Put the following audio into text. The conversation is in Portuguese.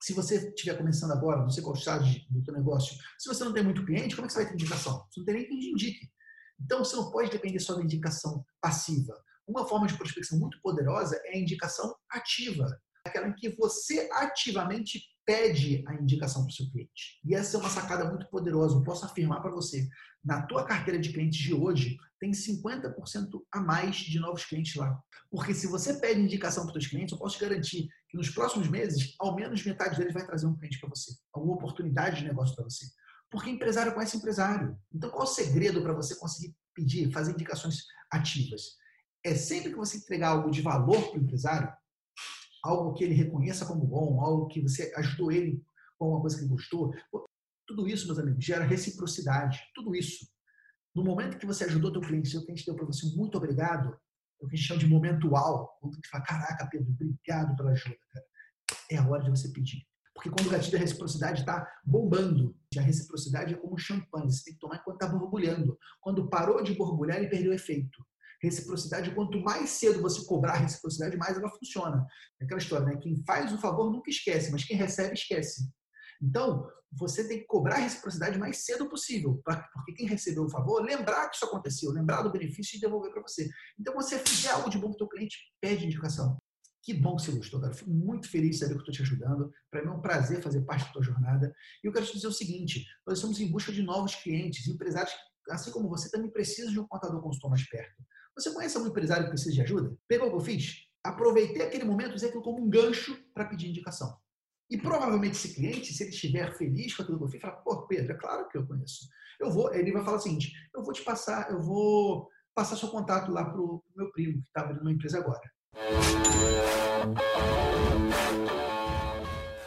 Se você estiver começando agora, não sei qual estágio do seu negócio, se você não tem muito cliente, como é que você vai ter indicação? Você não tem nem quem te indique. Então, você não pode depender só da indicação passiva. Uma forma de prospecção muito poderosa é a indicação ativa, aquela em que você ativamente pede a indicação para o seu cliente. E essa é uma sacada muito poderosa. Eu posso afirmar para você, na tua carteira de clientes de hoje, tem 50% a mais de novos clientes lá. Porque se você pede indicação para os seus clientes, eu posso te garantir que nos próximos meses, ao menos metade deles vai trazer um cliente para você, alguma oportunidade de negócio para você. Porque empresário conhece empresário. Então, qual o segredo para você conseguir pedir, fazer indicações ativas? É sempre que você entregar algo de valor para o empresário, algo que ele reconheça como bom, algo que você ajudou ele com alguma coisa que ele gostou. Tudo isso, meus amigos, gera reciprocidade. Tudo isso. No momento que você ajudou teu cliente, seu cliente deu para você muito obrigado, é o que a gente chama de momento uau. Quando gente fala, caraca, Pedro, obrigado pela ajuda, cara. É a hora de você pedir. Porque quando o gatilho da reciprocidade está bombando, a reciprocidade é como champanhe, você tem que tomar enquanto está borbulhando. Quando parou de borbulhar, ele perdeu o efeito. Reciprocidade, quanto mais cedo você cobrar reciprocidade, mais ela funciona. É aquela história, né? Quem faz o favor nunca esquece, mas quem recebe, esquece. Então, você tem que cobrar reciprocidade mais cedo possível, porque quem recebeu o favor, lembrar que isso aconteceu, lembrar do benefício e devolver para você. Então, você fizer algo de bom para o teu cliente, pede indicação. Que bom que você gostou, cara. Fico muito feliz de saber que estou te ajudando. Para mim é um prazer fazer parte da tua jornada. E eu quero te dizer o seguinte: nós estamos em busca de novos clientes, empresários que, assim como você, também precisam de um contador consultor mais perto. Você conhece algum empresário que precisa de ajuda? Pegou o que eu fiz? Aproveitei aquele momento e usei aquilo como um gancho para pedir indicação. E provavelmente esse cliente, se ele estiver feliz com aquilo que eu fiz, fala, pô, Pedro, é claro que eu conheço. Eu vou, ele vai falar o seguinte, eu vou te passar, eu vou passar seu contato lá para o meu primo, que está abrindo uma empresa agora.